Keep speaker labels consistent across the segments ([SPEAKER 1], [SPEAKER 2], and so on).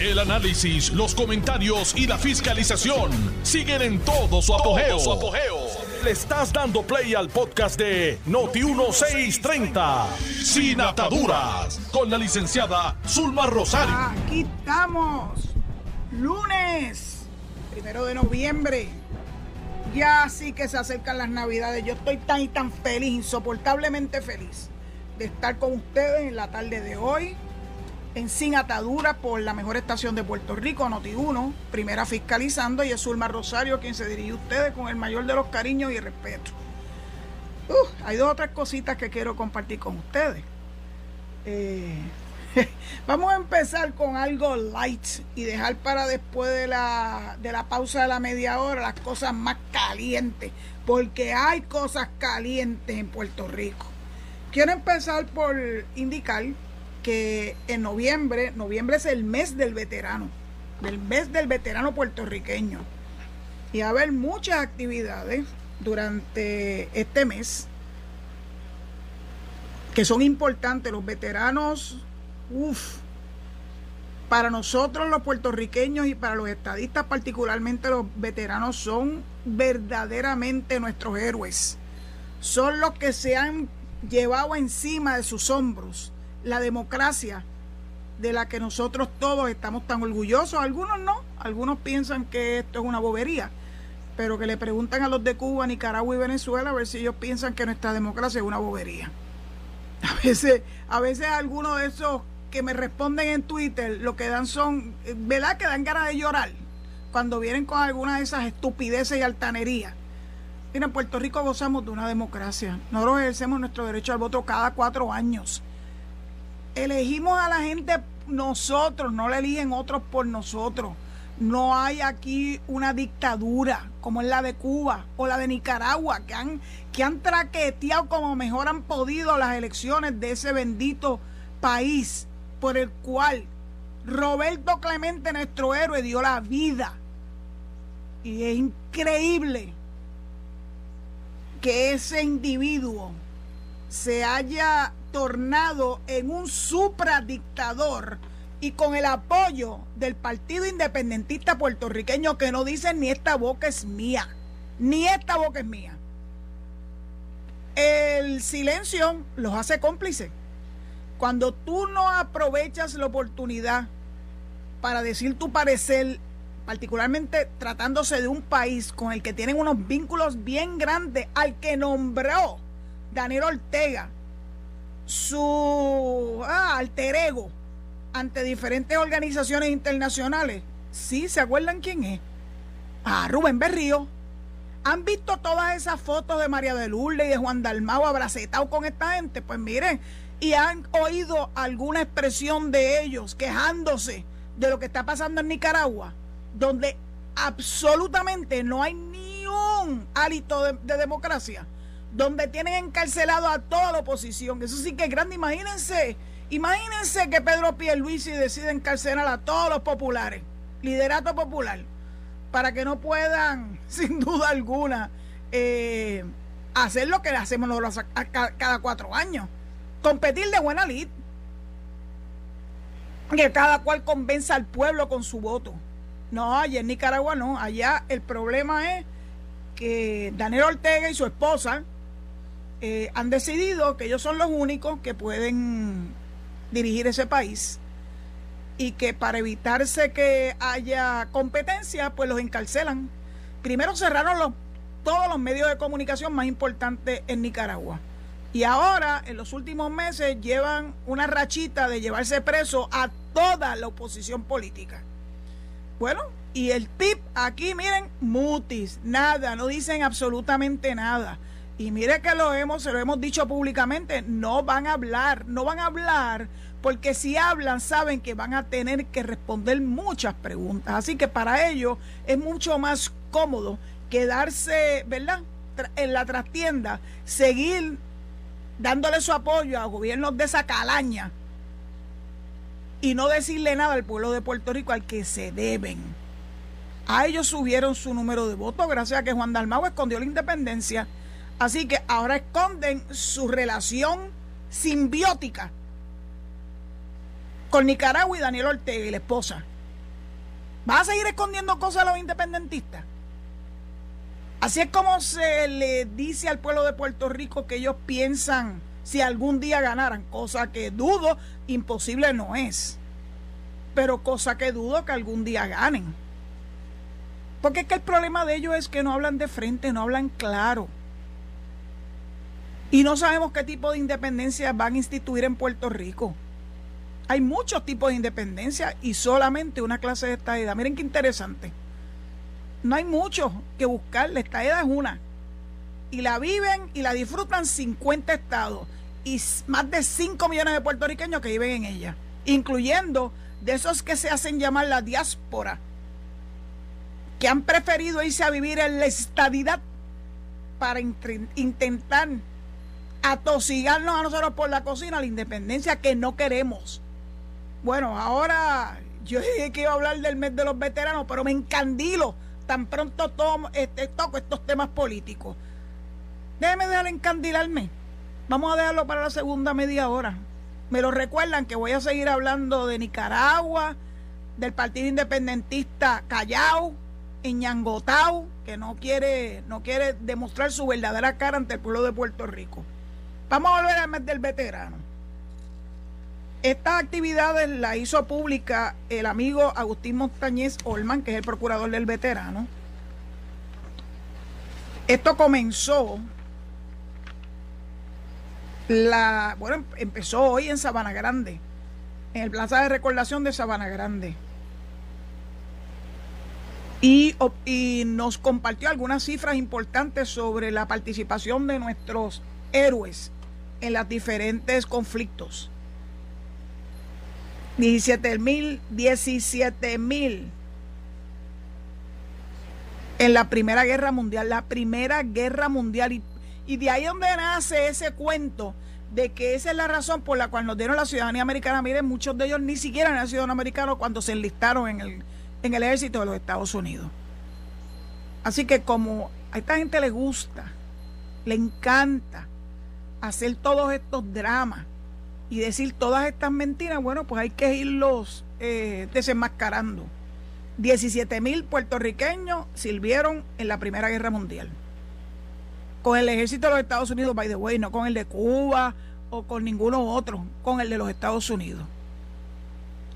[SPEAKER 1] El análisis, los comentarios y la fiscalización siguen en todo su apogeo. Le estás dando play al podcast de Noti1630, Sin Ataduras, con la licenciada Zulma Rosario.
[SPEAKER 2] Aquí estamos, lunes, primero de noviembre. Ya sí que se acercan las navidades. Yo estoy tan y tan feliz, insoportablemente feliz de estar con ustedes en la tarde de hoy en Sin Atadura por la mejor estación de Puerto Rico, Noti1, primera fiscalizando, y es Zulma Rosario quien se dirige a ustedes con el mayor de los cariños y respeto. hay dos otras cositas que quiero compartir con ustedes. Eh, vamos a empezar con algo light y dejar para después de la, de la pausa de la media hora las cosas más calientes, porque hay cosas calientes en Puerto Rico. Quiero empezar por indicar que en noviembre, noviembre es el mes del veterano, del mes del veterano puertorriqueño. Y va a haber muchas actividades durante este mes que son importantes. Los veteranos, uff, para nosotros los puertorriqueños y para los estadistas particularmente los veteranos son verdaderamente nuestros héroes. Son los que se han llevado encima de sus hombros la democracia de la que nosotros todos estamos tan orgullosos. Algunos no, algunos piensan que esto es una bobería, pero que le preguntan a los de Cuba, Nicaragua y Venezuela a ver si ellos piensan que nuestra democracia es una bobería. A veces, a veces algunos de esos que me responden en Twitter lo que dan son, ¿verdad? Que dan ganas de llorar cuando vienen con alguna de esas estupideces y altanerías. Mira, en Puerto Rico gozamos de una democracia. Nosotros ejercemos nuestro derecho al voto cada cuatro años elegimos a la gente nosotros, no le eligen otros por nosotros. No hay aquí una dictadura como es la de Cuba o la de Nicaragua, que han, que han traqueteado como mejor han podido las elecciones de ese bendito país por el cual Roberto Clemente, nuestro héroe, dio la vida. Y es increíble que ese individuo se haya tornado en un supradictador y con el apoyo del Partido Independentista puertorriqueño que no dice ni esta boca es mía, ni esta boca es mía. El silencio los hace cómplices. Cuando tú no aprovechas la oportunidad para decir tu parecer, particularmente tratándose de un país con el que tienen unos vínculos bien grandes, al que nombró Daniel Ortega su ah, alter ego ante diferentes organizaciones internacionales. Sí, ¿se acuerdan quién es? Ah, Rubén Berrío. ¿Han visto todas esas fotos de María de Lourdes y de Juan Dalmao abracetados con esta gente? Pues miren, y han oído alguna expresión de ellos quejándose de lo que está pasando en Nicaragua, donde absolutamente no hay ni un hálito de democracia donde tienen encarcelado a toda la oposición. Eso sí que es grande. Imagínense, imagínense que Pedro Pierluisi decide encarcelar a todos los populares, liderato popular, para que no puedan, sin duda alguna, eh, hacer lo que hacemos nosotros cada cuatro años. Competir de buena lid. Que cada cual convenza al pueblo con su voto. No, allá en Nicaragua no. Allá el problema es que Daniel Ortega y su esposa, eh, han decidido que ellos son los únicos que pueden dirigir ese país y que para evitarse que haya competencia, pues los encarcelan. Primero cerraron los, todos los medios de comunicación más importantes en Nicaragua. Y ahora, en los últimos meses, llevan una rachita de llevarse preso a toda la oposición política. Bueno, y el tip aquí, miren, mutis, nada, no dicen absolutamente nada. Y mire que lo hemos, se lo hemos dicho públicamente, no van a hablar, no van a hablar, porque si hablan saben que van a tener que responder muchas preguntas. Así que para ellos es mucho más cómodo quedarse, ¿verdad? En la trastienda, seguir dándole su apoyo a gobiernos de esa calaña y no decirle nada al pueblo de Puerto Rico al que se deben. A ellos subieron su número de votos gracias a que Juan Dalmau escondió la independencia Así que ahora esconden su relación simbiótica con Nicaragua y Daniel Ortega y la esposa. ¿Vas a seguir escondiendo cosas a los independentistas? Así es como se le dice al pueblo de Puerto Rico que ellos piensan si algún día ganaran, cosa que dudo, imposible no es, pero cosa que dudo que algún día ganen. Porque es que el problema de ellos es que no hablan de frente, no hablan claro. Y no sabemos qué tipo de independencia van a instituir en Puerto Rico. Hay muchos tipos de independencia y solamente una clase de estadidad. Miren qué interesante. No hay mucho que buscar. La estadidad es una. Y la viven y la disfrutan 50 estados y más de 5 millones de puertorriqueños que viven en ella, incluyendo de esos que se hacen llamar la diáspora, que han preferido irse a vivir en la estadidad para intentar atosigarnos a nosotros por la cocina, la independencia que no queremos. Bueno, ahora yo dije que iba a hablar del mes de los veteranos, pero me encandilo tan pronto tomo, este, toco estos temas políticos. Déjeme dejar encandilarme. Vamos a dejarlo para la segunda media hora. Me lo recuerdan que voy a seguir hablando de Nicaragua, del Partido Independentista Callao, Ñangotau, que no quiere, no quiere demostrar su verdadera cara ante el pueblo de Puerto Rico. Vamos a volver al mes del veterano. Estas actividades las hizo pública el amigo Agustín Montañez Olman, que es el procurador del veterano. Esto comenzó la bueno empezó hoy en Sabana Grande en el Plaza de Recordación de Sabana Grande y nos compartió algunas cifras importantes sobre la participación de nuestros héroes en los diferentes conflictos 17 mil 17 mil en la Primera Guerra Mundial, la Primera Guerra Mundial. Y y de ahí donde nace ese cuento de que esa es la razón por la cual nos dieron la ciudadanía americana. Miren, muchos de ellos ni siquiera eran ciudadanos americanos cuando se enlistaron en el, en el ejército de los Estados Unidos. Así que como a esta gente le gusta, le encanta hacer todos estos dramas y decir todas estas mentiras, bueno, pues hay que irlos eh, desenmascarando. 17 mil puertorriqueños sirvieron en la Primera Guerra Mundial con el ejército de los Estados Unidos, by the way, no con el de Cuba o con ninguno otro, con el de los Estados Unidos.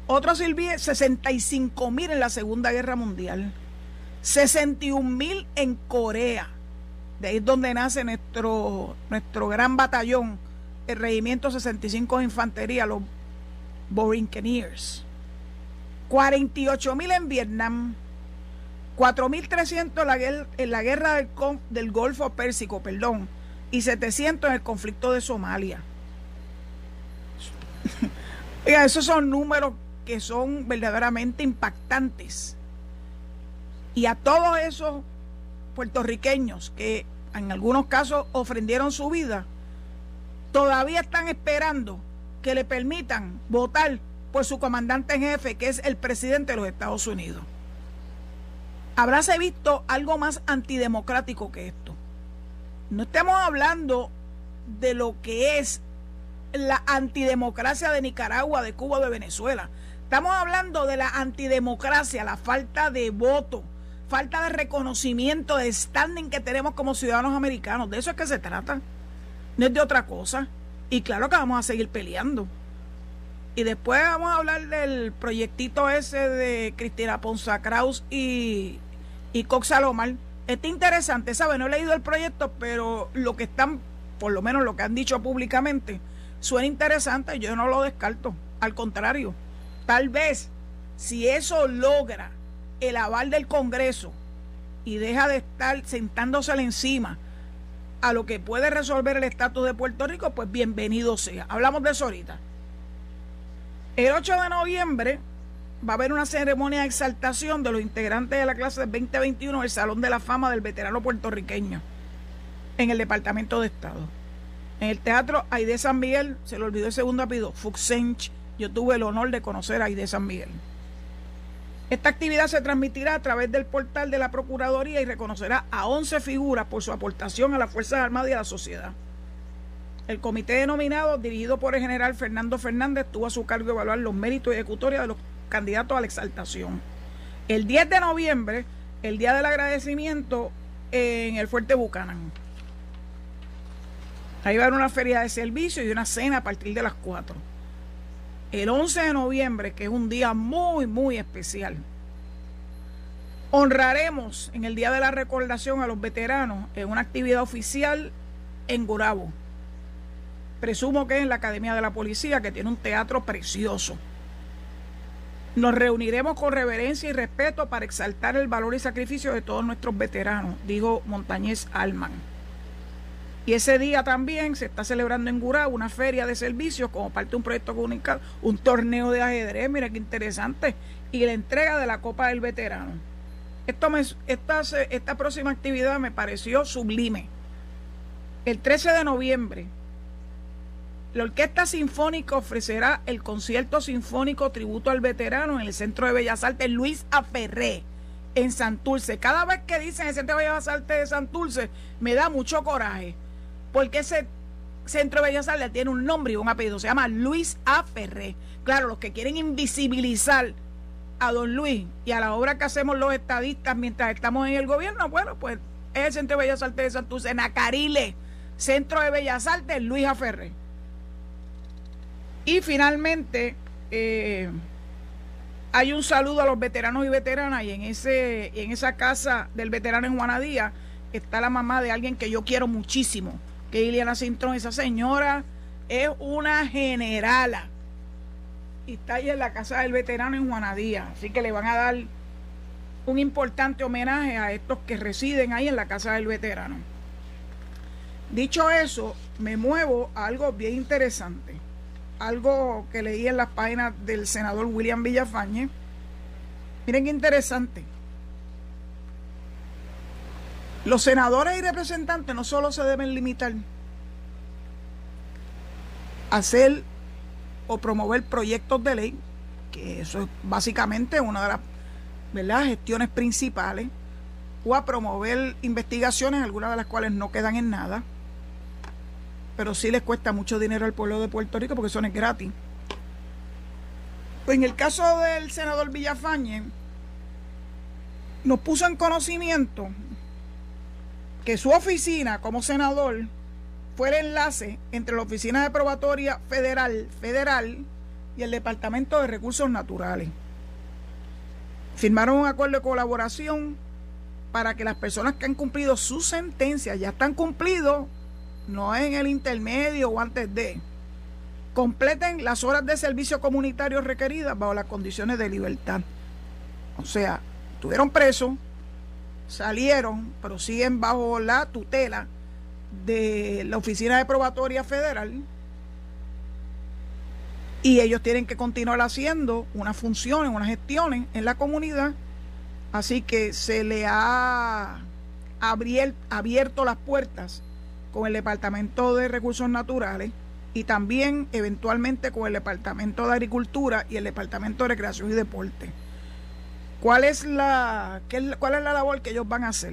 [SPEAKER 2] Otros sirvieron 65 mil en la Segunda Guerra Mundial, 61 mil en Corea. De ahí es donde nace nuestro, nuestro gran batallón, el Regimiento 65 de Infantería, los Borinqueniers. 48 mil en Vietnam, 4.300 en la guerra del, Golfo Pérsico, perdón, y 700 en el conflicto de Somalia. esos son números que son verdaderamente impactantes. Y a todos esos puertorriqueños que en algunos casos ofrendieron su vida, todavía están esperando que le permitan votar por su comandante en jefe, que es el presidente de los Estados Unidos habráse visto algo más antidemocrático que esto. No estamos hablando de lo que es la antidemocracia de Nicaragua, de Cuba, de Venezuela. Estamos hablando de la antidemocracia, la falta de voto, falta de reconocimiento de standing que tenemos como ciudadanos americanos. De eso es que se trata. No es de otra cosa. Y claro que vamos a seguir peleando. Y después vamos a hablar del proyectito ese de Cristina Ponza Kraus y, y Cox Salomar. Está interesante, ¿sabes? No he leído el proyecto, pero lo que están, por lo menos lo que han dicho públicamente, suena interesante. Yo no lo descarto. Al contrario, tal vez si eso logra el aval del Congreso y deja de estar sentándosele encima a lo que puede resolver el estatus de Puerto Rico, pues bienvenido sea. Hablamos de eso ahorita. El 8 de noviembre va a haber una ceremonia de exaltación de los integrantes de la clase 2021 del Salón de la Fama del Veterano Puertorriqueño en el Departamento de Estado. En el Teatro Aide San Miguel, se le olvidó el segundo apellido, Fuxench. Yo tuve el honor de conocer a Aide San Miguel. Esta actividad se transmitirá a través del portal de la Procuraduría y reconocerá a 11 figuras por su aportación a las Fuerzas Armadas y a la sociedad. El comité denominado, dirigido por el general Fernando Fernández, tuvo a su cargo evaluar los méritos ejecutorios de los candidatos a la exaltación. El 10 de noviembre, el día del agradecimiento en el Fuerte Bucanán. Ahí va a haber una feria de servicio y una cena a partir de las 4. El 11 de noviembre, que es un día muy, muy especial, honraremos en el Día de la Recordación a los veteranos en una actividad oficial en Gurabo. Presumo que es en la Academia de la Policía, que tiene un teatro precioso. Nos reuniremos con reverencia y respeto para exaltar el valor y sacrificio de todos nuestros veteranos, dijo Montañez Alman. Y ese día también se está celebrando en Gurabo una feria de servicios como parte de un proyecto comunicado, un torneo de ajedrez, mira qué interesante, y la entrega de la Copa del Veterano. Esto me, esta, esta próxima actividad me pareció sublime. El 13 de noviembre, la Orquesta Sinfónica ofrecerá el concierto sinfónico tributo al veterano en el Centro de Bellas Artes Luis Aferré en Santurce. Cada vez que dicen el Centro de Bellas Artes de Santurce, me da mucho coraje porque ese Centro de Bellas Artes tiene un nombre y un apellido, se llama Luis A. Claro, los que quieren invisibilizar a don Luis y a la obra que hacemos los estadistas mientras estamos en el gobierno, bueno, pues es el Centro de Bellas Artes de Santurce, Nacarile, Centro de Bellas Artes Luis A. Y finalmente, eh, hay un saludo a los veteranos y veteranas y en, ese, en esa casa del veterano en Juanadía está la mamá de alguien que yo quiero muchísimo que Iliana Cintrón, esa señora es una generala. Y está ahí en la casa del veterano en Juanadía. Así que le van a dar un importante homenaje a estos que residen ahí en la casa del veterano. Dicho eso, me muevo a algo bien interesante. Algo que leí en las páginas del senador William Villafañe. Miren qué interesante. Los senadores y representantes no solo se deben limitar a hacer o promover proyectos de ley, que eso es básicamente una de las gestiones principales, o a promover investigaciones, algunas de las cuales no quedan en nada, pero sí les cuesta mucho dinero al pueblo de Puerto Rico porque son es gratis. Pues en el caso del senador Villafañe, nos puso en conocimiento que su oficina como senador fue el enlace entre la Oficina de Probatoria Federal, Federal y el Departamento de Recursos Naturales. Firmaron un acuerdo de colaboración para que las personas que han cumplido su sentencia, ya están cumplidos, no en el intermedio o antes de, completen las horas de servicio comunitario requeridas bajo las condiciones de libertad. O sea, estuvieron presos, salieron, pero siguen bajo la tutela de la Oficina de Probatoria Federal y ellos tienen que continuar haciendo unas funciones, unas gestiones en la comunidad. Así que se le ha abierto las puertas con el Departamento de Recursos Naturales y también eventualmente con el Departamento de Agricultura y el Departamento de Recreación y Deporte. ¿Cuál es la, qué, cuál es la labor que ellos van a hacer?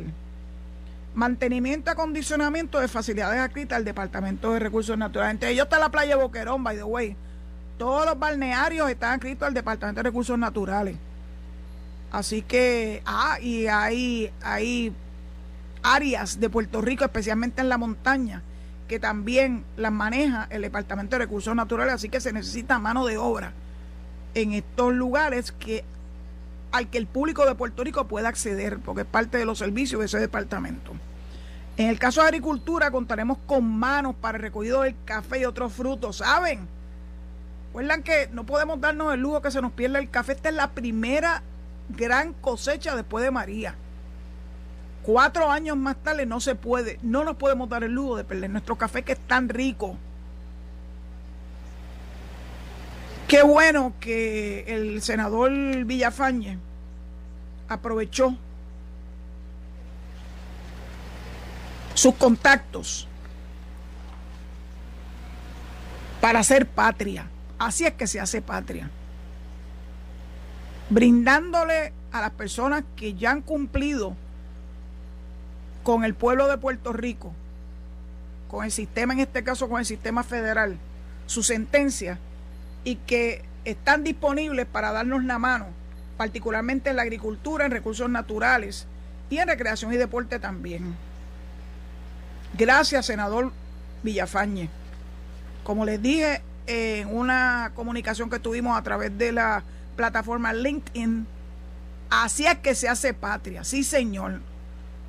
[SPEAKER 2] Mantenimiento y acondicionamiento de facilidades adscritas al Departamento de Recursos Naturales. Entre ellos está la playa Boquerón, by the way. Todos los balnearios están adscritos al Departamento de Recursos Naturales. Así que, ah, y hay, hay áreas de Puerto Rico, especialmente en la montaña, que también las maneja el Departamento de Recursos Naturales, así que se necesita mano de obra en estos lugares que al que el público de Puerto Rico pueda acceder, porque es parte de los servicios de ese departamento. En el caso de agricultura contaremos con manos para el recogido del café y otros frutos, ¿saben? Recuerdan que no podemos darnos el lujo que se nos pierda el café. Esta es la primera gran cosecha después de María. Cuatro años más tarde no se puede, no nos podemos dar el lujo de perder nuestro café que es tan rico. Qué bueno que el senador Villafañe aprovechó sus contactos para hacer patria. Así es que se hace patria. Brindándole a las personas que ya han cumplido con el pueblo de Puerto Rico, con el sistema, en este caso con el sistema federal, su sentencia y que están disponibles para darnos la mano particularmente en la agricultura, en recursos naturales y en recreación y deporte también. Gracias, senador Villafañe. Como les dije en una comunicación que tuvimos a través de la plataforma LinkedIn, así es que se hace patria, sí señor.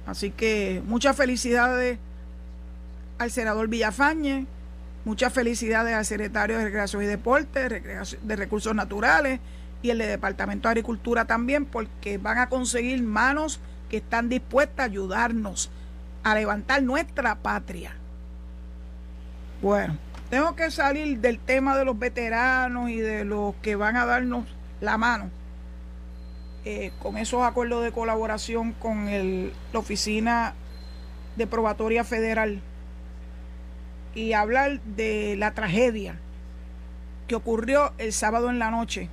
[SPEAKER 2] Así que muchas felicidades al senador Villafañe, muchas felicidades al secretario de Recreación y Deporte, de Recursos Naturales y el de Departamento de Agricultura también, porque van a conseguir manos que están dispuestas a ayudarnos a levantar nuestra patria. Bueno, tengo que salir del tema de los veteranos y de los que van a darnos la mano eh, con esos acuerdos de colaboración con el, la Oficina de Probatoria Federal y hablar de la tragedia que ocurrió el sábado en la noche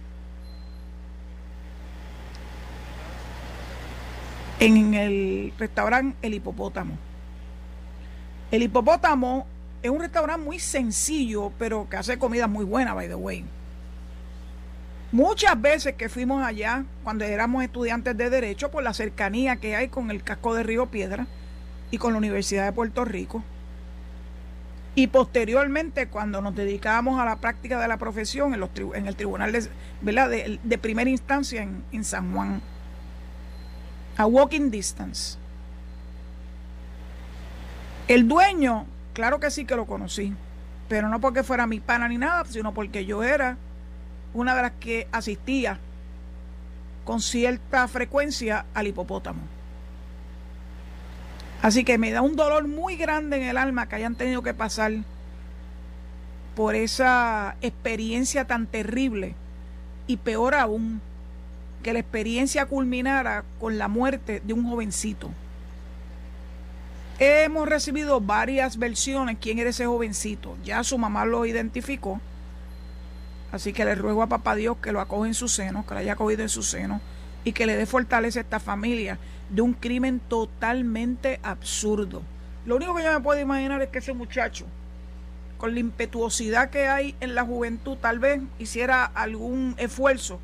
[SPEAKER 2] en el restaurante El Hipopótamo. El Hipopótamo es un restaurante muy sencillo, pero que hace comida muy buena, by the way. Muchas veces que fuimos allá, cuando éramos estudiantes de Derecho, por la cercanía que hay con el casco de Río Piedra y con la Universidad de Puerto Rico, y posteriormente, cuando nos dedicábamos a la práctica de la profesión en, los, en el tribunal de, primera instancia en, en San Juan, a walking distance. El dueño, claro que sí que lo conocí, pero no porque fuera mi pana ni nada, sino porque yo era una de las que asistía con cierta frecuencia al hipopótamo. Así que me da un dolor muy grande en el alma que hayan tenido que pasar por esa experiencia tan terrible y peor aún, que la experiencia culminara con la muerte de un jovencito. Hemos recibido varias versiones quién era ese jovencito. Ya su mamá lo identificó. Así que le ruego a papá Dios que lo acoge en su seno, que lo haya acogido en su seno y que le dé fortaleza a esta familia de un crimen totalmente absurdo. Lo único que yo me puedo imaginar es que ese muchacho, con la impetuosidad que hay en la juventud, tal vez hiciera algún esfuerzo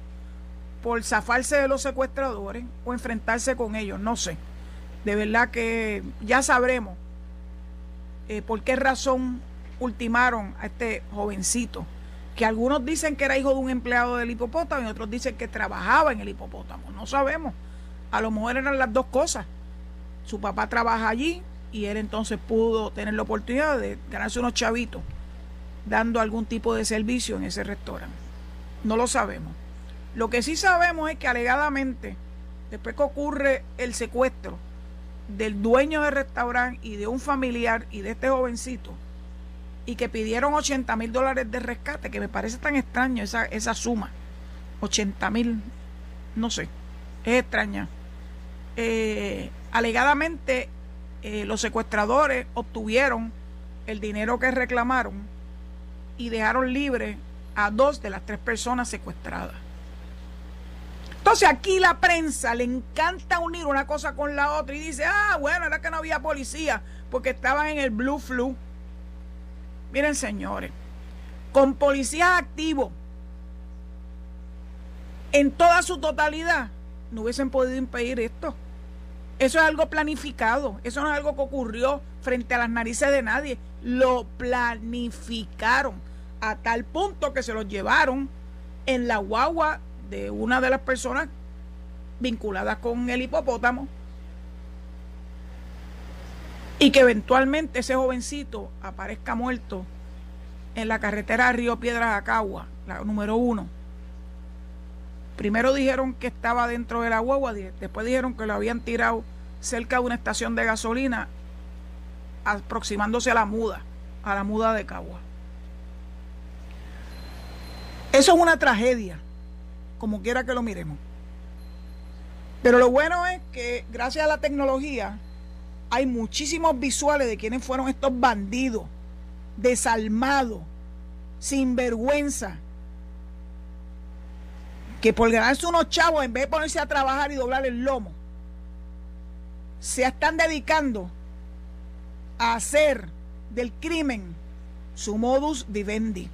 [SPEAKER 2] por zafarse de los secuestradores o enfrentarse con ellos, no sé. De verdad que ya sabremos eh, por qué razón ultimaron a este jovencito, que algunos dicen que era hijo de un empleado del hipopótamo y otros dicen que trabajaba en el hipopótamo, no sabemos. A lo mejor eran las dos cosas. Su papá trabaja allí y él entonces pudo tener la oportunidad de ganarse unos chavitos dando algún tipo de servicio en ese restaurante. No lo sabemos. Lo que sí sabemos es que alegadamente, después que ocurre el secuestro del dueño del restaurante y de un familiar y de este jovencito, y que pidieron 80 mil dólares de rescate, que me parece tan extraño esa, esa suma, 80 mil, no sé, es extraña. Eh, alegadamente eh, los secuestradores obtuvieron el dinero que reclamaron y dejaron libre a dos de las tres personas secuestradas. Entonces aquí la prensa le encanta unir una cosa con la otra y dice, ah, bueno, era que no había policía porque estaban en el Blue Flu. Miren, señores, con policías activos en toda su totalidad, no hubiesen podido impedir esto. Eso es algo planificado, eso no es algo que ocurrió frente a las narices de nadie. Lo planificaron a tal punto que se los llevaron en la guagua de una de las personas vinculadas con el hipopótamo y que eventualmente ese jovencito aparezca muerto en la carretera Río Piedras Acagua, la número uno Primero dijeron que estaba dentro de la guagua, después dijeron que lo habían tirado cerca de una estación de gasolina, aproximándose a la muda, a la muda de Cagua. Eso es una tragedia, como quiera que lo miremos. Pero lo bueno es que gracias a la tecnología hay muchísimos visuales de quiénes fueron estos bandidos, desalmados, sin vergüenza, que por ganarse unos chavos, en vez de ponerse a trabajar y doblar el lomo, se están dedicando a hacer del crimen su modus vivendi.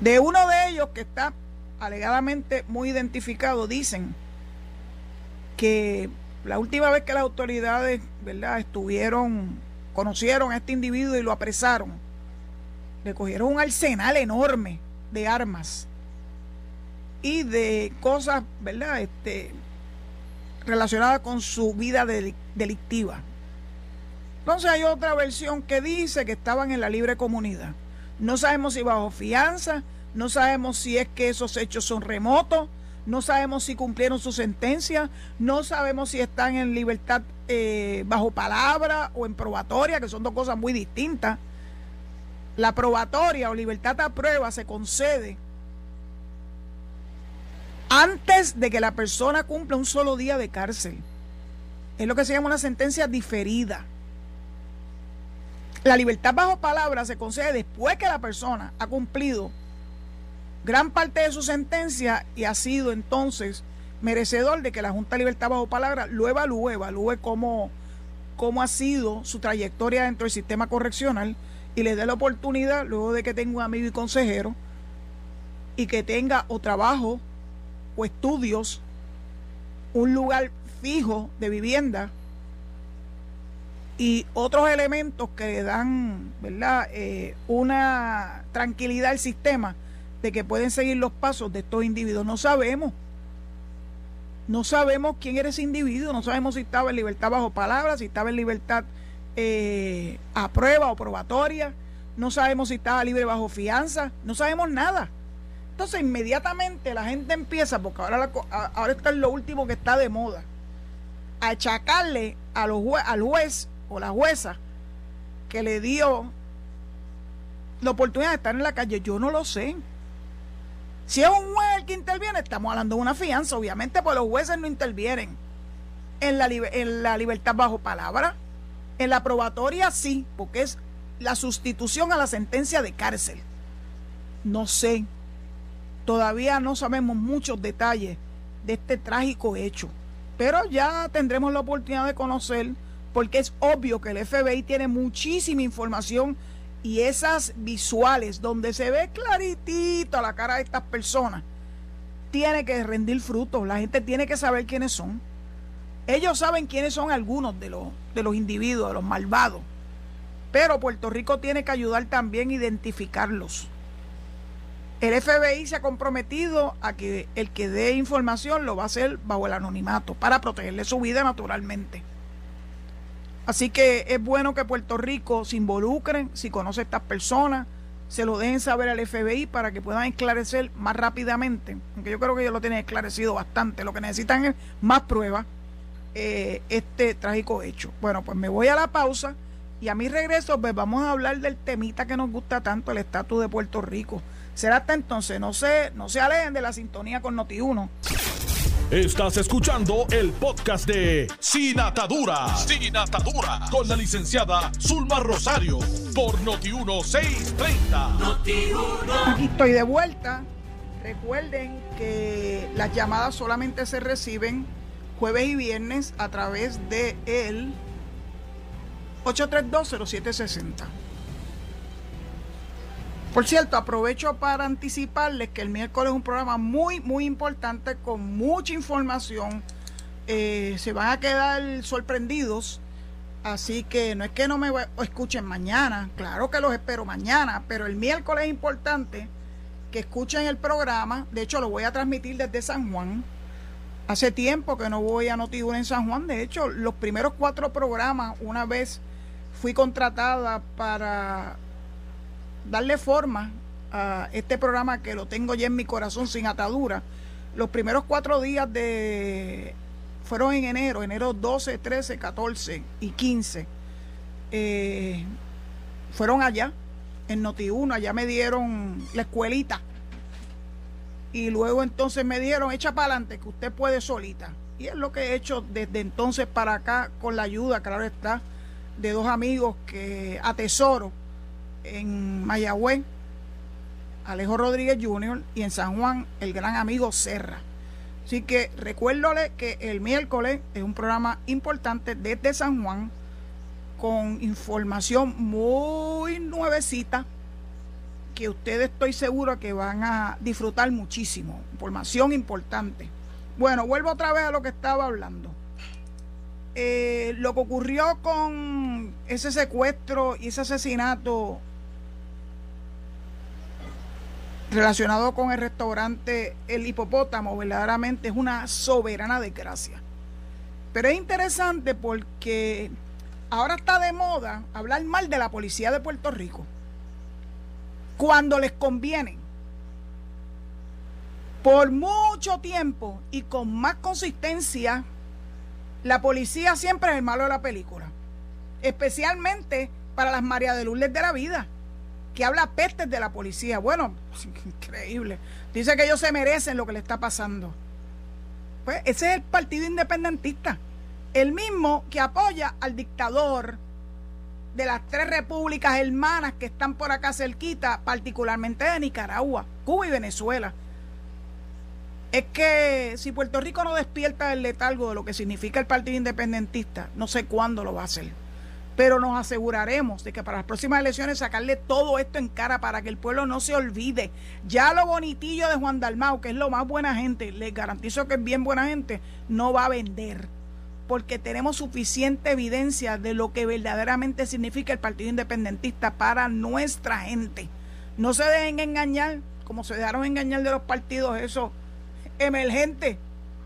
[SPEAKER 2] De uno de ellos que está alegadamente muy identificados dicen que la última vez que las autoridades, ¿verdad?, estuvieron, conocieron a este individuo y lo apresaron, le cogieron un arsenal enorme de armas y de cosas, ¿verdad?, este, relacionadas con su vida delictiva. Entonces hay otra versión que dice que estaban en la libre comunidad. No sabemos si bajo fianza, no sabemos si es que esos hechos son remotos, no sabemos si cumplieron su sentencia, no sabemos si están en libertad eh, bajo palabra o en probatoria, que son dos cosas muy distintas. La probatoria o libertad a prueba se concede antes de que la persona cumpla un solo día de cárcel. Es lo que se llama una sentencia diferida. La libertad bajo palabra se concede después que la persona ha cumplido gran parte de su sentencia y ha sido entonces merecedor de que la Junta de Libertad bajo palabra lo evalúe, evalúe cómo, cómo ha sido su trayectoria dentro del sistema correccional y le dé la oportunidad, luego de que tenga un amigo y consejero, y que tenga o trabajo o estudios, un lugar fijo de vivienda y otros elementos que dan ¿verdad? Eh, una tranquilidad al sistema de que pueden seguir los pasos de estos individuos. No sabemos. No sabemos quién era ese individuo, no sabemos si estaba en libertad bajo palabra, si estaba en libertad eh, a prueba o probatoria, no sabemos si estaba libre bajo fianza, no sabemos nada. Entonces inmediatamente la gente empieza, porque ahora, ahora está lo último que está de moda, a achacarle a los al juez o la jueza que le dio la oportunidad de estar en la calle. Yo no lo sé. Si es un juez el que interviene, estamos hablando de una fianza, obviamente, pues los jueces no intervienen en la, en la libertad bajo palabra. En la probatoria sí, porque es la sustitución a la sentencia de cárcel. No sé. Todavía no sabemos muchos detalles de este trágico hecho. Pero ya tendremos la oportunidad de conocer, porque es obvio que el FBI tiene muchísima información y esas visuales donde se ve claritito la cara de estas personas, tiene que rendir frutos. La gente tiene que saber quiénes son. Ellos saben quiénes son algunos de los, de los individuos, de los malvados. Pero Puerto Rico tiene que ayudar también a identificarlos. El FBI se ha comprometido a que el que dé información lo va a hacer bajo el anonimato para protegerle su vida naturalmente. Así que es bueno que Puerto Rico se involucre, si conoce a estas personas, se lo dejen saber al FBI para que puedan esclarecer más rápidamente, aunque yo creo que ellos lo tienen esclarecido bastante, lo que necesitan es más pruebas, eh, este trágico hecho. Bueno, pues me voy a la pausa y a mi regreso pues vamos a hablar del temita que nos gusta tanto, el estatus de Puerto Rico. Será hasta entonces, no se, no se alejen de la sintonía con Noti1.
[SPEAKER 1] Estás escuchando el podcast de Sin Atadura. Sin Atadura. Con la licenciada Zulma Rosario. Por Noti1630.
[SPEAKER 2] Aquí estoy de vuelta. Recuerden que las llamadas solamente se reciben jueves y viernes a través de el 8320760. Por cierto, aprovecho para anticiparles que el miércoles es un programa muy, muy importante con mucha información. Eh, se van a quedar sorprendidos. Así que no es que no me escuchen mañana, claro que los espero mañana, pero el miércoles es importante que escuchen el programa. De hecho, lo voy a transmitir desde San Juan. Hace tiempo que no voy a Noti en San Juan. De hecho, los primeros cuatro programas, una vez fui contratada para darle forma a este programa que lo tengo ya en mi corazón sin atadura. Los primeros cuatro días de fueron en enero, enero 12, 13, 14 y 15. Eh, fueron allá, en Noti1, allá me dieron la escuelita. Y luego entonces me dieron, echa para adelante, que usted puede solita. Y es lo que he hecho desde entonces para acá, con la ayuda, claro está, de dos amigos que atesoro en Mayagüez, Alejo Rodríguez Jr. y en San Juan, el gran amigo Serra. Así que recuérdole que el miércoles es un programa importante desde San Juan con información muy nuevecita que ustedes estoy seguro que van a disfrutar muchísimo. Información importante. Bueno, vuelvo otra vez a lo que estaba hablando. Eh, lo que ocurrió con ese secuestro y ese asesinato relacionado con el restaurante El Hipopótamo, verdaderamente es una soberana desgracia. Pero es interesante porque ahora está de moda hablar mal de la policía de Puerto Rico cuando les conviene. Por mucho tiempo y con más consistencia, la policía siempre es el malo de la película. Especialmente para las María de Lourdes de la vida, que habla pestes de la policía. Bueno, increíble. Dice que ellos se merecen lo que le está pasando. Pues ese es el partido independentista. El mismo que apoya al dictador de las tres repúblicas hermanas que están por acá cerquita, particularmente de Nicaragua, Cuba y Venezuela. Es que si Puerto Rico no despierta el letargo de lo que significa el Partido Independentista, no sé cuándo lo va a hacer. Pero nos aseguraremos de que para las próximas elecciones sacarle todo esto en cara para que el pueblo no se olvide. Ya lo bonitillo de Juan Dalmau, que es lo más buena gente, les garantizo que es bien buena gente, no va a vender porque tenemos suficiente evidencia de lo que verdaderamente significa el Partido Independentista para nuestra gente. No se dejen engañar, como se dejaron engañar de los partidos esos emergentes.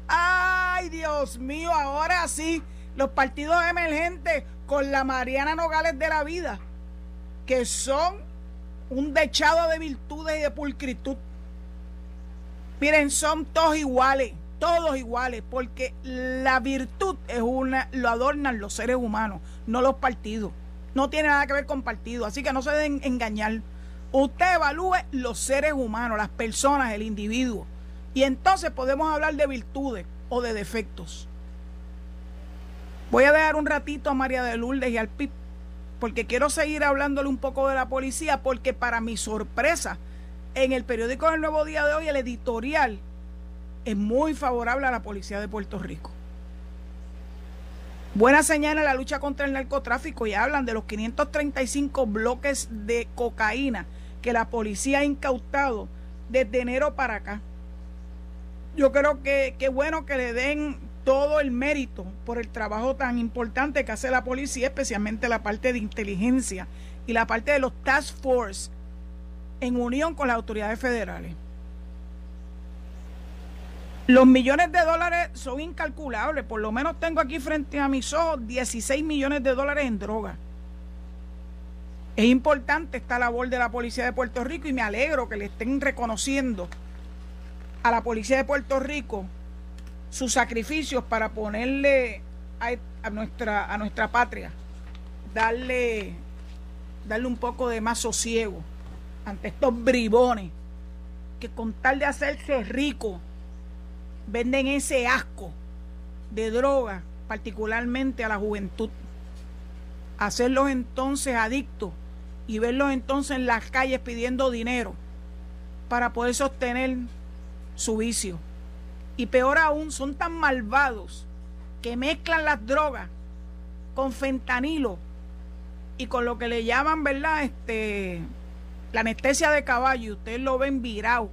[SPEAKER 2] Ay, Dios mío, ahora sí, los partidos emergentes con la Mariana Nogales de la vida, que son un dechado de virtudes y de pulcritud. Miren, son todos iguales todos iguales, porque la virtud es una, lo adornan los seres humanos, no los partidos. No tiene nada que ver con partidos, así que no se deben engañar. Usted evalúe los seres humanos, las personas, el individuo. Y entonces podemos hablar de virtudes o de defectos. Voy a dejar un ratito a María de Lourdes y al PIB, porque quiero seguir hablándole un poco de la policía, porque para mi sorpresa, en el periódico del Nuevo Día de hoy, el editorial es muy favorable a la policía de Puerto Rico. Buena señal en la lucha contra el narcotráfico y hablan de los 535 bloques de cocaína que la policía ha incautado desde enero para acá. Yo creo que es bueno que le den todo el mérito por el trabajo tan importante que hace la policía, especialmente la parte de inteligencia y la parte de los task force en unión con las autoridades federales. Los millones de dólares son incalculables. Por lo menos tengo aquí frente a mis ojos 16 millones de dólares en droga. Es importante esta labor de la Policía de Puerto Rico y me alegro que le estén reconociendo a la Policía de Puerto Rico sus sacrificios para ponerle a, nuestra, a nuestra patria, darle, darle un poco de más sosiego ante estos bribones que con tal de hacerse ricos venden ese asco de droga, particularmente a la juventud. Hacerlos entonces adictos y verlos entonces en las calles pidiendo dinero para poder sostener su vicio. Y peor aún, son tan malvados que mezclan las drogas con fentanilo y con lo que le llaman, ¿verdad? Este, la anestesia de caballo. Ustedes lo ven virado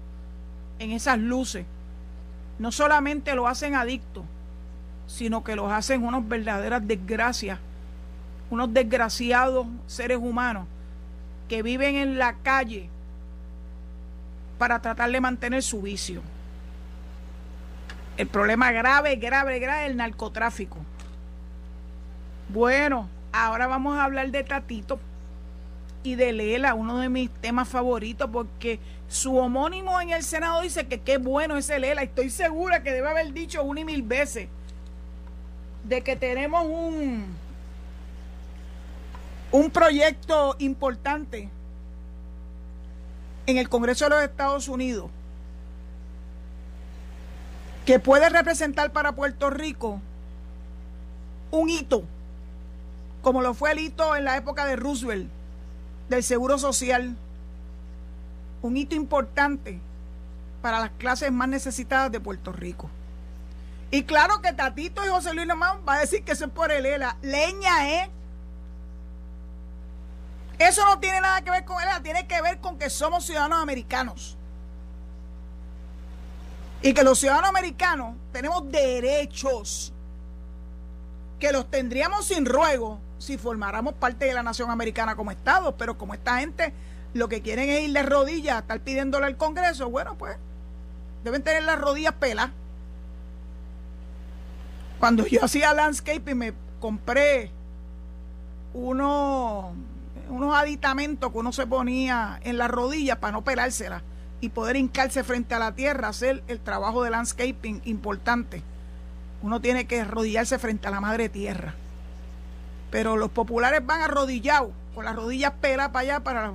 [SPEAKER 2] en esas luces no solamente lo hacen adictos, sino que los hacen unos verdaderas desgracias, unos desgraciados seres humanos que viven en la calle para tratar de mantener su vicio. El problema grave, grave, grave el narcotráfico. Bueno, ahora vamos a hablar de Tatito y de Lela, uno de mis temas favoritos, porque su homónimo en el Senado dice que qué bueno es Lela. Estoy segura que debe haber dicho una y mil veces de que tenemos un, un proyecto importante en el Congreso de los Estados Unidos que puede representar para Puerto Rico un hito, como lo fue el hito en la época de Roosevelt, del Seguro Social, un hito importante para las clases más necesitadas de Puerto Rico. Y claro que Tatito y José Luis Nomán va a decir que eso es por el ELA. Leña, ¿eh? Eso no tiene nada que ver con él, tiene que ver con que somos ciudadanos americanos. Y que los ciudadanos americanos tenemos derechos que los tendríamos sin ruego si formáramos parte de la nación americana como Estado, pero como esta gente lo que quieren es ir de rodillas, estar pidiéndole al Congreso, bueno, pues deben tener las rodillas pelas. Cuando yo hacía landscaping me compré unos, unos aditamentos que uno se ponía en las rodillas para no pelárselas y poder hincarse frente a la tierra, hacer el trabajo de landscaping importante. Uno tiene que arrodillarse frente a la madre tierra. Pero los populares van arrodillados, con las rodillas peladas para allá, para,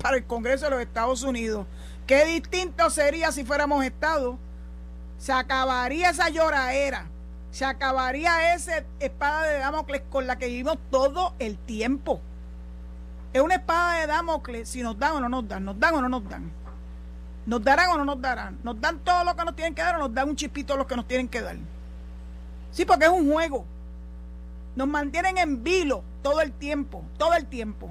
[SPEAKER 2] para el Congreso de los Estados Unidos. Qué distinto sería si fuéramos Estado. Se acabaría esa lloraera. Se acabaría esa espada de Damocles con la que vivimos todo el tiempo. Es una espada de Damocles si nos dan o no nos dan, nos dan o no nos dan. ¿Nos darán o no nos darán? ¿Nos dan todo lo que nos tienen que dar o nos dan un chispito lo que nos tienen que dar? Sí, porque es un juego. Nos mantienen en vilo todo el tiempo, todo el tiempo.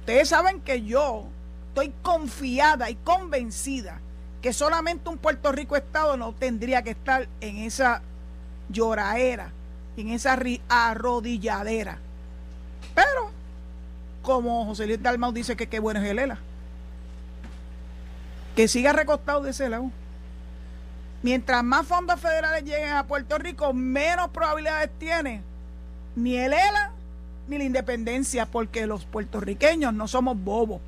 [SPEAKER 2] Ustedes saben que yo estoy confiada y convencida que solamente un Puerto Rico Estado no tendría que estar en esa lloraera, en esa arrodilladera. Pero, como José Luis Dalmau dice que qué bueno es el ELA que siga recostado de ese lado. Mientras más fondos federales lleguen a Puerto Rico, menos probabilidades tiene ni el ELA ni la independencia, porque los puertorriqueños no somos bobos.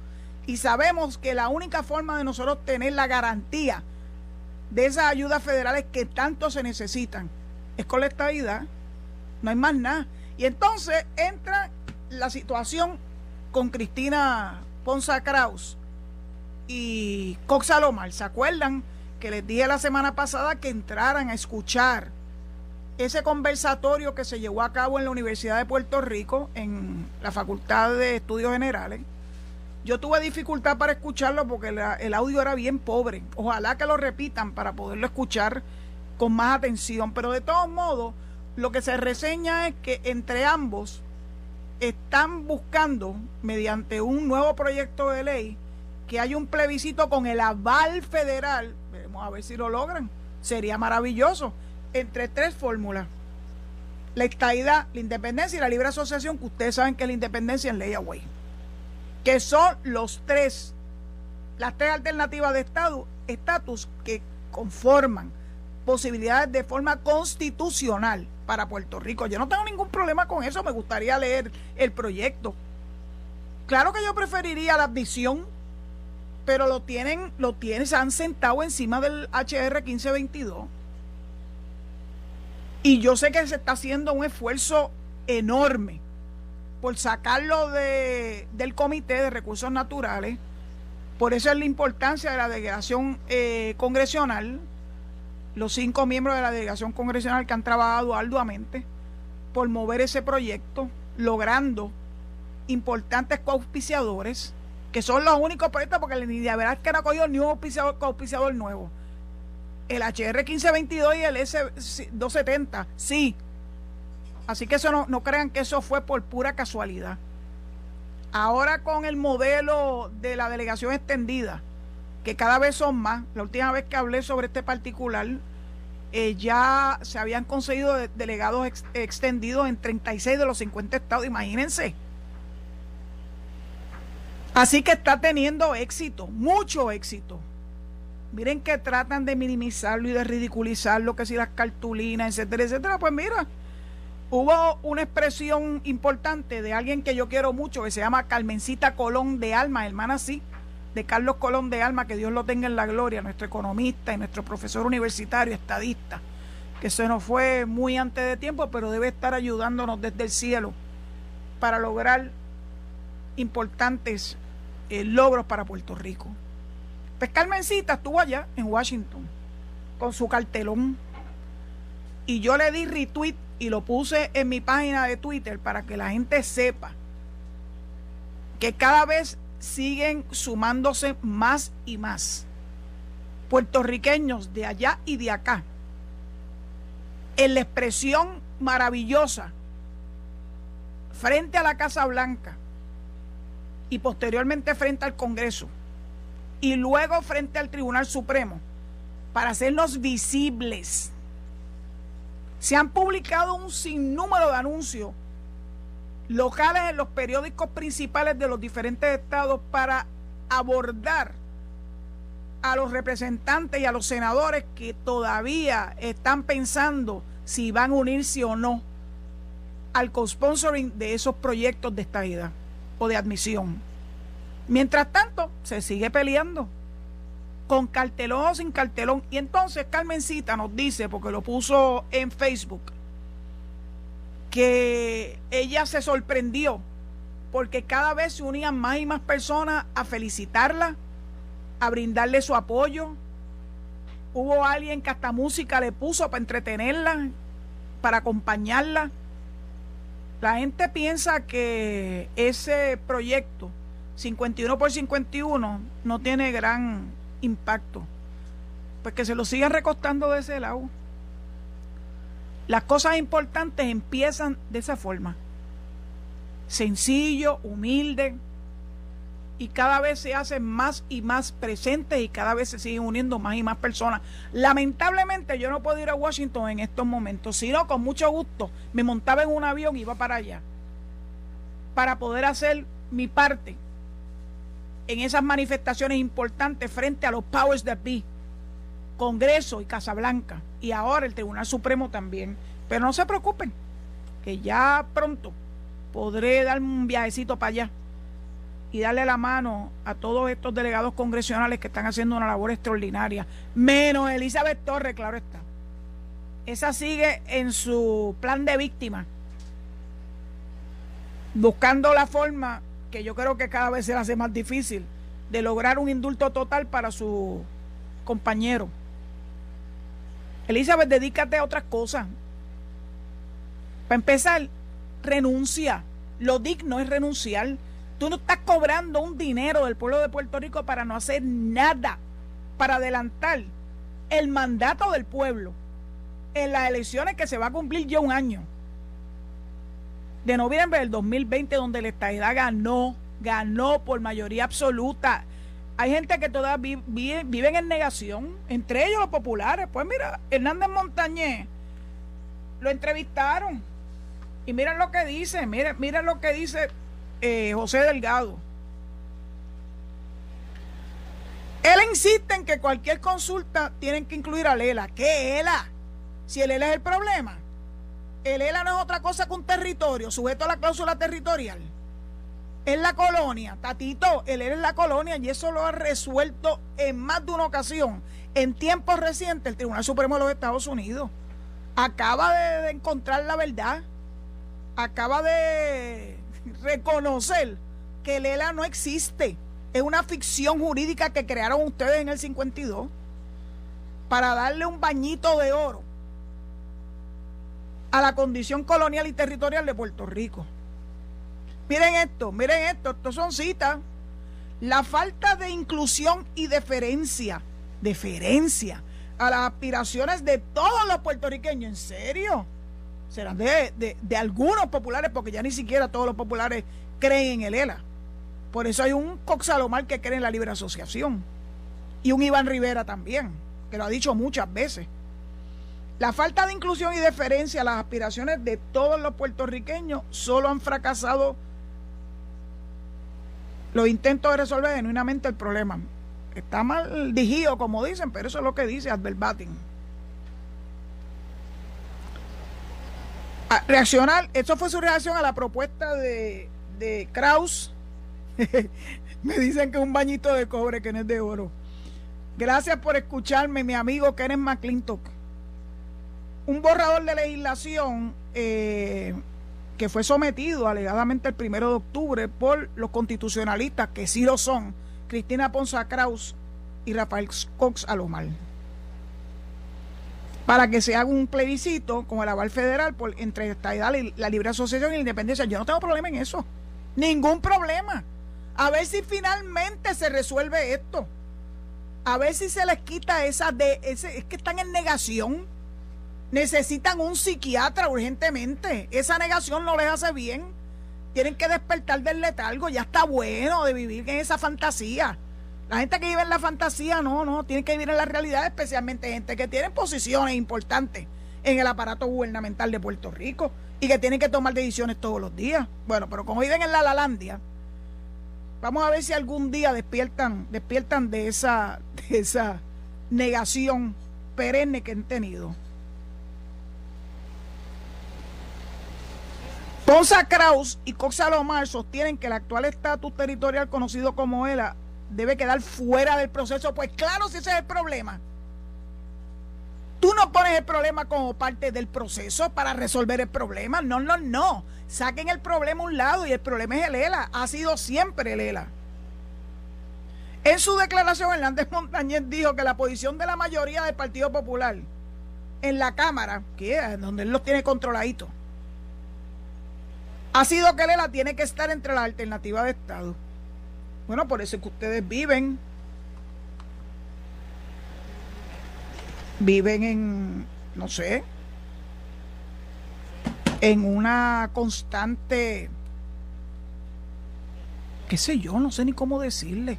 [SPEAKER 2] Y sabemos que la única forma de nosotros tener la garantía de esas ayudas federales que tanto se necesitan es con la estabilidad. No hay más nada. Y entonces entra la situación con Cristina Ponza Kraus y Cox Salomar. ¿Se acuerdan que les dije la semana pasada que entraran a escuchar ese conversatorio que se llevó a cabo en la Universidad de Puerto Rico, en la Facultad de Estudios Generales? Yo tuve dificultad para escucharlo porque el audio era bien pobre. Ojalá que lo repitan para poderlo escuchar con más atención. Pero de todos modos, lo que se reseña es que entre ambos están buscando, mediante un nuevo proyecto de ley, que haya un plebiscito con el aval federal, veremos a ver si lo logran, sería maravilloso, entre tres fórmulas. La estadidad, la independencia y la libre asociación, que ustedes saben que es la independencia en ley away. Que son los tres, las tres alternativas de estatus que conforman posibilidades de forma constitucional para Puerto Rico. Yo no tengo ningún problema con eso, me gustaría leer el proyecto. Claro que yo preferiría la admisión pero lo tienen, lo tienen, se han sentado encima del HR 1522. Y yo sé que se está haciendo un esfuerzo enorme por sacarlo de, del Comité de Recursos Naturales. Por eso es la importancia de la delegación eh, congresional, los cinco miembros de la delegación congresional que han trabajado arduamente por mover ese proyecto, logrando importantes coauspiciadores que son los únicos proyectos, porque ni de verdad que no ha cogido ni un auspiciador, nuevo. El HR 1522 y el S270, sí. Así que eso no, no crean que eso fue por pura casualidad. Ahora con el modelo de la delegación extendida, que cada vez son más, la última vez que hablé sobre este particular, eh, ya se habían conseguido delegados extendidos en 36 de los 50 estados, imagínense. Así que está teniendo éxito, mucho éxito. Miren que tratan de minimizarlo y de ridiculizarlo, que si las cartulinas, etcétera, etcétera. Pues mira, hubo una expresión importante de alguien que yo quiero mucho, que se llama Carmencita Colón de Alma, hermana sí, de Carlos Colón de Alma, que Dios lo tenga en la gloria, nuestro economista y nuestro profesor universitario, estadista, que se nos fue muy antes de tiempo, pero debe estar ayudándonos desde el cielo para lograr importantes eh, logros para Puerto Rico. Pues Carmencita estuvo allá en Washington con su cartelón y yo le di retweet y lo puse en mi página de Twitter para que la gente sepa que cada vez siguen sumándose más y más puertorriqueños de allá y de acá en la expresión maravillosa frente a la Casa Blanca y posteriormente frente al Congreso y luego frente al Tribunal Supremo para hacernos visibles. Se han publicado un sinnúmero de anuncios locales en los periódicos principales de los diferentes estados para abordar a los representantes y a los senadores que todavía están pensando si van a unirse o no al co-sponsoring de esos proyectos de estabilidad o de admisión. Mientras tanto, se sigue peleando con cartelón o sin cartelón. Y entonces Carmencita nos dice, porque lo puso en Facebook, que ella se sorprendió porque cada vez se unían más y más personas a felicitarla, a brindarle su apoyo. Hubo alguien que hasta música le puso para entretenerla, para acompañarla. La gente piensa que ese proyecto 51 por 51 no tiene gran impacto. Pues que se lo sigan recostando de ese lado. Las cosas importantes empiezan de esa forma. Sencillo, humilde, y cada vez se hacen más y más presentes y cada vez se siguen uniendo más y más personas. Lamentablemente yo no puedo ir a Washington en estos momentos, sino con mucho gusto me montaba en un avión y iba para allá para poder hacer mi parte en esas manifestaciones importantes frente a los powers that be, Congreso y Casablanca, y ahora el Tribunal Supremo también. Pero no se preocupen, que ya pronto podré dar un viajecito para allá y darle la mano a todos estos delegados congresionales que están haciendo una labor extraordinaria, menos Elizabeth Torres, claro está. Esa sigue en su plan de víctima, buscando la forma que yo creo que cada vez se hace más difícil de lograr un indulto total para su compañero. Elizabeth, dedícate a otras cosas. Para empezar, renuncia. Lo digno es renunciar. Tú no estás cobrando un dinero del pueblo de Puerto Rico para no hacer nada, para adelantar el mandato del pueblo en las elecciones que se va a cumplir ya un año de noviembre del 2020 donde la estadidad ganó, ganó por mayoría absoluta. Hay gente que todavía vive, viven en negación, entre ellos los populares. Pues mira, Hernández Montañez lo entrevistaron y miren lo que dice, miren, miren lo que dice eh, José Delgado. Él insiste en que cualquier consulta tienen que incluir a Lela. ¿Qué ELA? Si el ELA es el problema. El ELA no es otra cosa que un territorio sujeto a la cláusula territorial. Es la colonia, Tatito, el ELA es la colonia y eso lo ha resuelto en más de una ocasión. En tiempos recientes, el Tribunal Supremo de los Estados Unidos acaba de, encontrar la verdad, acaba de reconocer que el ELA no existe. Es una ficción jurídica que crearon ustedes en el 52 para darle un bañito de oro a la condición colonial y territorial de Puerto Rico. Miren esto, miren esto, esto son citas. La falta de inclusión y deferencia, deferencia a las aspiraciones de todos los puertorriqueños, ¿en serio? Serán de, de, algunos populares, porque ya ni siquiera todos los populares creen en el ELA. Por eso hay un Coxalomar que cree en la libre asociación. Y un Iván Rivera también, que lo ha dicho muchas veces. La falta de inclusión y deferencia a las aspiraciones de todos los puertorriqueños solo han fracasado los intentos de resolver genuinamente el problema. Está mal digido, como dicen, pero eso es lo que dice Adverbating. Reaccionar, eso fue su reacción a la propuesta de, de Kraus. Me dicen que es un bañito de cobre que no es de oro. Gracias por escucharme, mi amigo Kenneth McClintock un borrador de legislación eh, que fue sometido alegadamente el primero de octubre por los constitucionalistas, que sí lo son, Cristina Ponza Kraus y Rafael Cox Alomar. Para que se haga un plebiscito con el aval federal por, entre la libre asociación y la independencia. Yo no tengo problema en eso. Ningún problema. A ver si finalmente se resuelve esto. A ver si se les quita esa de ese, es que están en negación necesitan un psiquiatra urgentemente. Esa negación no les hace bien. tienen que despertar del letargo, ya está bueno de vivir en esa fantasía. La gente que vive en la fantasía, no, no, tiene que vivir en la realidad, especialmente gente que tiene posiciones importantes en el aparato gubernamental de Puerto Rico y que tienen que tomar decisiones todos los días. Bueno, pero como viven en la Lalandia, vamos a ver si algún día despiertan, despiertan de esa, de esa negación perenne que han tenido. Ponza Kraus y Cox Salomar sostienen que el actual estatus territorial conocido como ELA debe quedar fuera del proceso. Pues claro, si ese es el problema. Tú no pones el problema como parte del proceso para resolver el problema. No, no, no. Saquen el problema a un lado y el problema es el ELA. Ha sido siempre el ELA. En su declaración, Hernández Montañez dijo que la posición de la mayoría del Partido Popular en la Cámara, que es donde él los tiene controladitos, ha sido que el ELA tiene que estar entre las alternativas de Estado. Bueno, por eso es que ustedes viven viven en, no sé, en una constante, qué sé yo, no sé ni cómo decirle.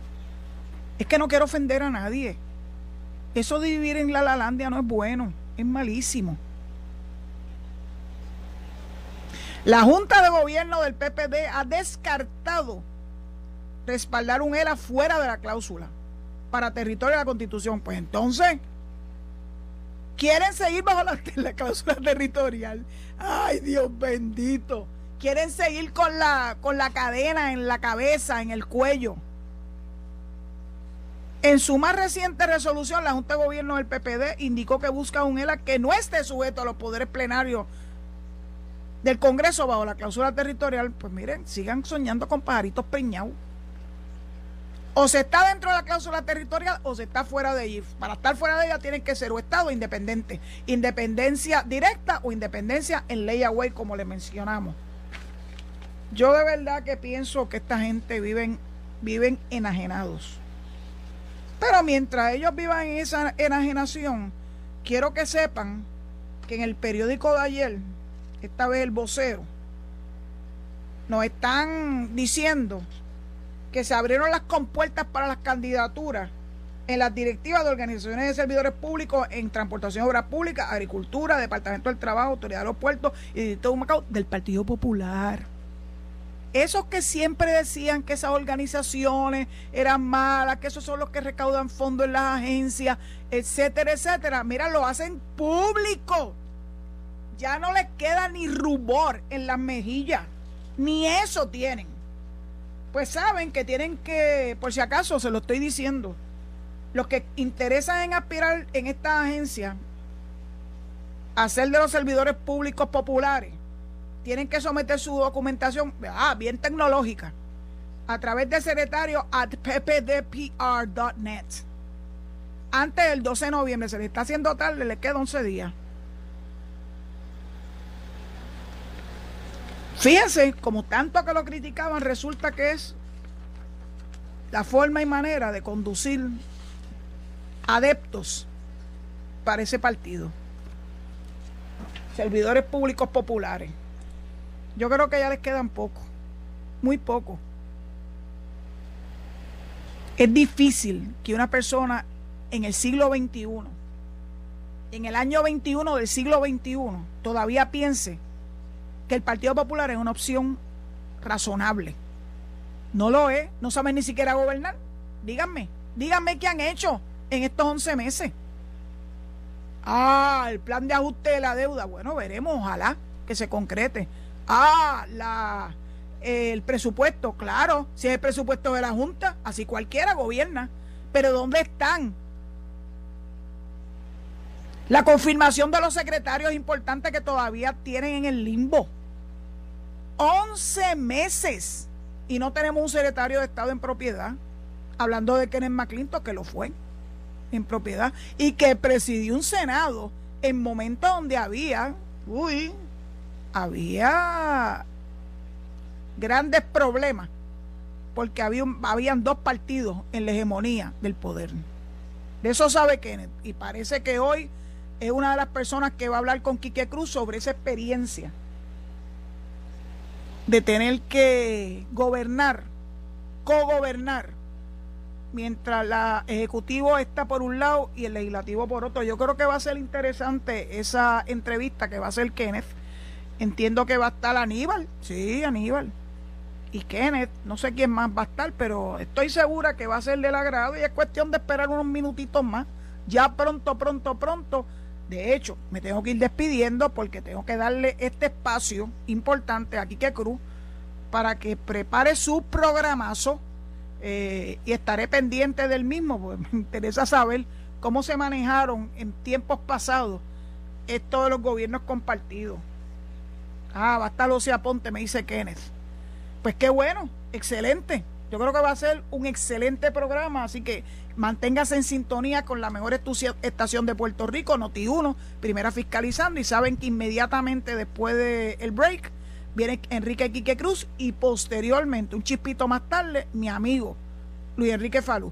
[SPEAKER 2] Es que no quiero ofender a nadie. Eso de vivir en la Lalandia no es bueno, es malísimo. La Junta de Gobierno del PPD ha descartado respaldar un ERA fuera de la cláusula para territorio de la Constitución. Pues entonces, quieren seguir bajo la, cláusula territorial. Ay, Dios bendito. Quieren seguir con la, con la cadena en la cabeza, en el cuello. En su más reciente resolución, la Junta de Gobierno del PPD indicó que busca un ELA que no esté sujeto a los poderes plenarios del Congreso bajo la cláusula territorial. Pues miren, sigan soñando con pajaritos peñados. O se está dentro de la cláusula territorial o se está fuera de ella. Para estar fuera de ella tienen que ser o Estado independiente. Independencia directa o independencia en ley away, como le mencionamos. Yo de verdad que pienso que esta gente viven, viven enajenados. Pero mientras ellos vivan en esa enajenación, quiero que sepan que en el periódico de ayer, esta vez el vocero, nos están diciendo que se abrieron las compuertas para las candidaturas en las directivas de organizaciones de servidores públicos en transportación obras públicas, agricultura, departamento del trabajo, autoridad de los puertos y de Macao del Partido Popular. Esos que siempre decían que esas organizaciones eran malas, que esos son los que recaudan fondos en las agencias, etcétera, etcétera, mira, lo hacen público. Ya no les queda ni rubor en las mejillas, ni eso tienen pues saben que tienen que, por si acaso se lo estoy diciendo, los que interesan en aspirar en esta agencia a ser de los servidores públicos populares, tienen que someter su documentación, ah, bien tecnológica, a través del secretario at ppdpr.net. Antes del 12 de noviembre, se le está haciendo tarde, le queda 11 días. Fíjense, como tanto que lo criticaban, resulta que es la forma y manera de conducir adeptos para ese partido. Servidores públicos populares. Yo creo que ya les quedan poco, muy poco. Es difícil que una persona en el siglo XXI, en el año 21 del siglo XXI, todavía piense que el Partido Popular es una opción razonable. No lo es, no saben ni siquiera gobernar. Díganme, díganme qué han hecho en estos 11 meses. Ah, el plan de ajuste de la deuda. Bueno, veremos, ojalá que se concrete. Ah, la, el presupuesto, claro, si es el presupuesto de la Junta, así cualquiera gobierna. Pero ¿dónde están? La confirmación de los secretarios importantes que todavía tienen en el limbo. 11 meses y no tenemos un secretario de Estado en propiedad, hablando de Kenneth McClinton, que lo fue en propiedad, y que presidió un Senado en momentos donde había, uy, había grandes problemas, porque había, habían dos partidos en la hegemonía del poder. De eso sabe Kenneth, y parece que hoy es una de las personas que va a hablar con Quique Cruz sobre esa experiencia de tener que gobernar, co-gobernar, mientras la ejecutivo está por un lado y el legislativo por otro. Yo creo que va a ser interesante esa entrevista que va a hacer Kenneth. Entiendo que va a estar Aníbal, sí, Aníbal. Y Kenneth, no sé quién más va a estar, pero estoy segura que va a ser del agrado y es cuestión de esperar unos minutitos más. Ya pronto, pronto, pronto. De hecho, me tengo que ir despidiendo porque tengo que darle este espacio importante a Quique Cruz para que prepare su programazo eh, y estaré pendiente del mismo, porque me interesa saber cómo se manejaron en tiempos pasados esto de los gobiernos compartidos. Ah, va a estar Lucía Ponte, me dice Kenneth. Pues qué bueno, excelente. Yo creo que va a ser un excelente programa, así que manténgase en sintonía con la mejor estación de Puerto Rico, Noti1, primera fiscalizando, y saben que inmediatamente después del break viene Enrique Quique Cruz y posteriormente, un chispito más tarde, mi amigo Luis Enrique Falú.